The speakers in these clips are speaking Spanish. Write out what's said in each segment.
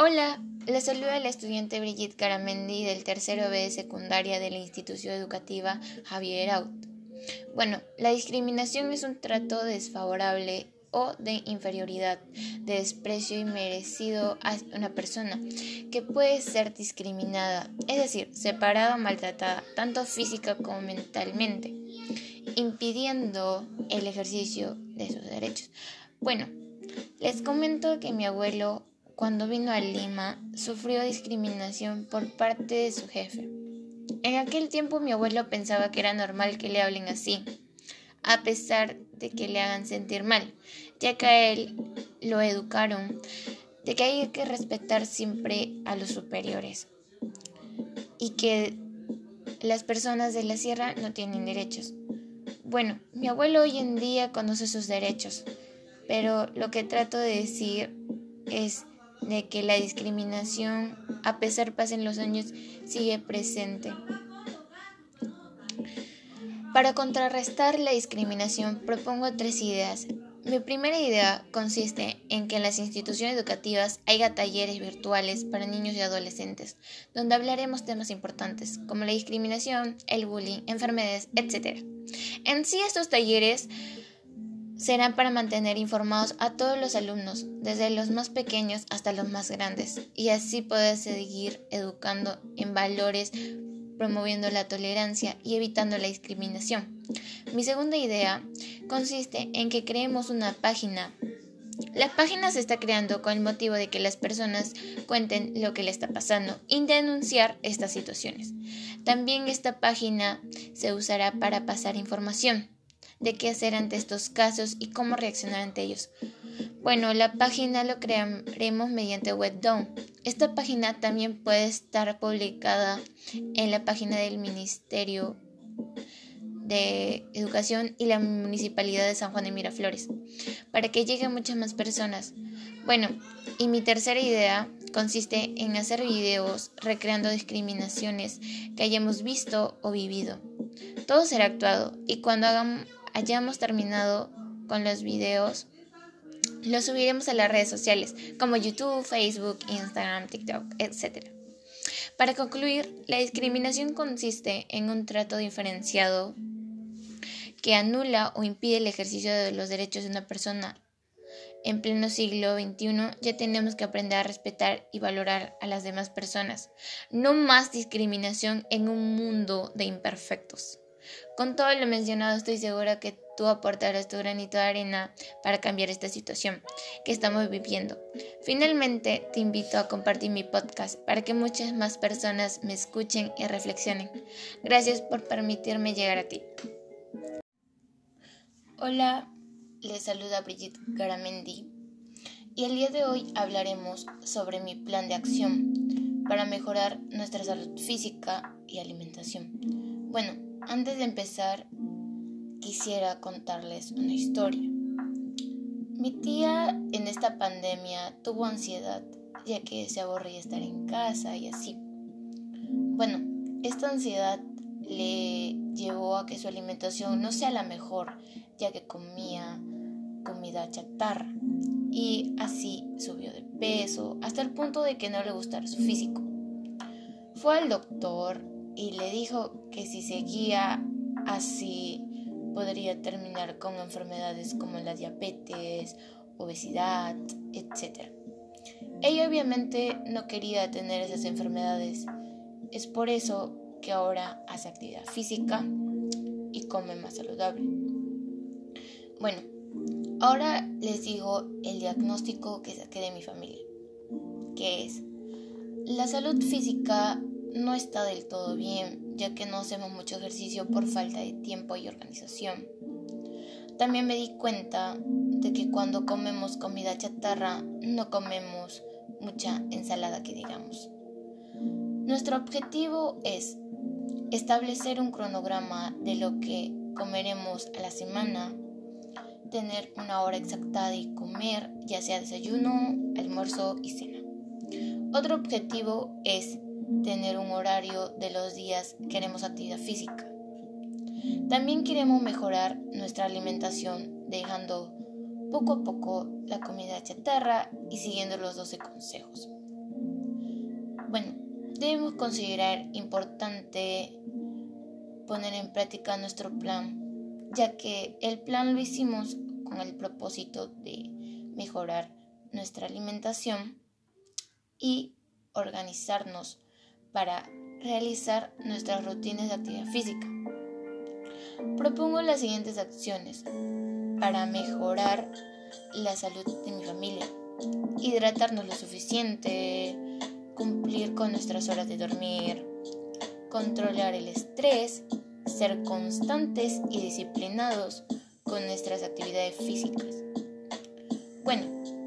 Hola, les saluda la estudiante Brigitte Caramendi del tercero B de secundaria de la institución educativa Javier Aut. Bueno, la discriminación es un trato desfavorable o de inferioridad, de desprecio y merecido a una persona que puede ser discriminada, es decir, separada o maltratada, tanto física como mentalmente, impidiendo el ejercicio de sus derechos. Bueno, les comento que mi abuelo cuando vino a Lima, sufrió discriminación por parte de su jefe. En aquel tiempo mi abuelo pensaba que era normal que le hablen así, a pesar de que le hagan sentir mal, ya que a él lo educaron de que hay que respetar siempre a los superiores y que las personas de la sierra no tienen derechos. Bueno, mi abuelo hoy en día conoce sus derechos, pero lo que trato de decir es de que la discriminación, a pesar pasen los años, sigue presente. Para contrarrestar la discriminación propongo tres ideas. Mi primera idea consiste en que en las instituciones educativas haya talleres virtuales para niños y adolescentes, donde hablaremos temas importantes como la discriminación, el bullying, enfermedades, etc. En sí estos talleres serán para mantener informados a todos los alumnos, desde los más pequeños hasta los más grandes, y así poder seguir educando en valores, promoviendo la tolerancia y evitando la discriminación. Mi segunda idea consiste en que creemos una página. La página se está creando con el motivo de que las personas cuenten lo que le está pasando y denunciar estas situaciones. También esta página se usará para pasar información de qué hacer ante estos casos y cómo reaccionar ante ellos. Bueno, la página lo crearemos mediante Webdown. Esta página también puede estar publicada en la página del Ministerio de Educación y la Municipalidad de San Juan de Miraflores, para que lleguen muchas más personas. Bueno, y mi tercera idea consiste en hacer videos recreando discriminaciones que hayamos visto o vivido. Todo será actuado y cuando hagamos hayamos terminado con los videos, los subiremos a las redes sociales como YouTube, Facebook, Instagram, TikTok, etc. Para concluir, la discriminación consiste en un trato diferenciado que anula o impide el ejercicio de los derechos de una persona. En pleno siglo XXI ya tenemos que aprender a respetar y valorar a las demás personas. No más discriminación en un mundo de imperfectos. Con todo lo mencionado, estoy segura que tú aportarás tu granito de arena para cambiar esta situación que estamos viviendo. Finalmente, te invito a compartir mi podcast para que muchas más personas me escuchen y reflexionen. Gracias por permitirme llegar a ti. Hola, les saluda Brigitte Garamendi y el día de hoy hablaremos sobre mi plan de acción para mejorar nuestra salud física y alimentación. Bueno, antes de empezar, quisiera contarles una historia. Mi tía en esta pandemia tuvo ansiedad, ya que se aburría estar en casa y así. Bueno, esta ansiedad le llevó a que su alimentación no sea la mejor, ya que comía comida chatarra y así subió de peso hasta el punto de que no le gustara su físico. Fue al doctor y le dijo que si seguía así podría terminar con enfermedades como la diabetes, obesidad, etc. Ella obviamente no quería tener esas enfermedades. Es por eso que ahora hace actividad física y come más saludable. Bueno, ahora les digo el diagnóstico que saqué de mi familia, que es la salud física no está del todo bien, ya que no hacemos mucho ejercicio por falta de tiempo y organización. También me di cuenta de que cuando comemos comida chatarra no comemos mucha ensalada que digamos. Nuestro objetivo es establecer un cronograma de lo que comeremos a la semana, tener una hora exacta de comer, ya sea desayuno, almuerzo y cena. Otro objetivo es tener un horario de los días queremos actividad física. También queremos mejorar nuestra alimentación dejando poco a poco la comida chatarra y siguiendo los 12 consejos. Bueno, debemos considerar importante poner en práctica nuestro plan, ya que el plan lo hicimos con el propósito de mejorar nuestra alimentación y organizarnos para realizar nuestras rutinas de actividad física. Propongo las siguientes acciones para mejorar la salud de mi familia. Hidratarnos lo suficiente, cumplir con nuestras horas de dormir, controlar el estrés, ser constantes y disciplinados con nuestras actividades físicas. Bueno,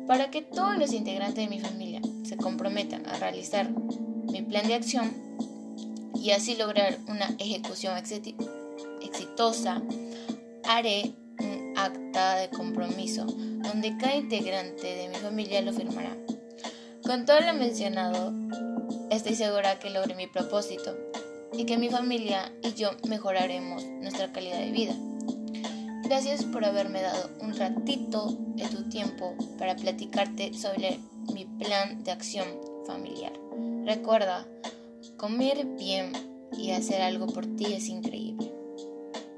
para que todos los integrantes de mi familia se comprometan a realizar mi plan de acción y así lograr una ejecución exitosa, haré un acta de compromiso donde cada integrante de mi familia lo firmará. Con todo lo mencionado, estoy segura que logré mi propósito y que mi familia y yo mejoraremos nuestra calidad de vida. Gracias por haberme dado un ratito de tu tiempo para platicarte sobre mi plan de acción familiar. Recuerda, comer bien y hacer algo por ti es increíble.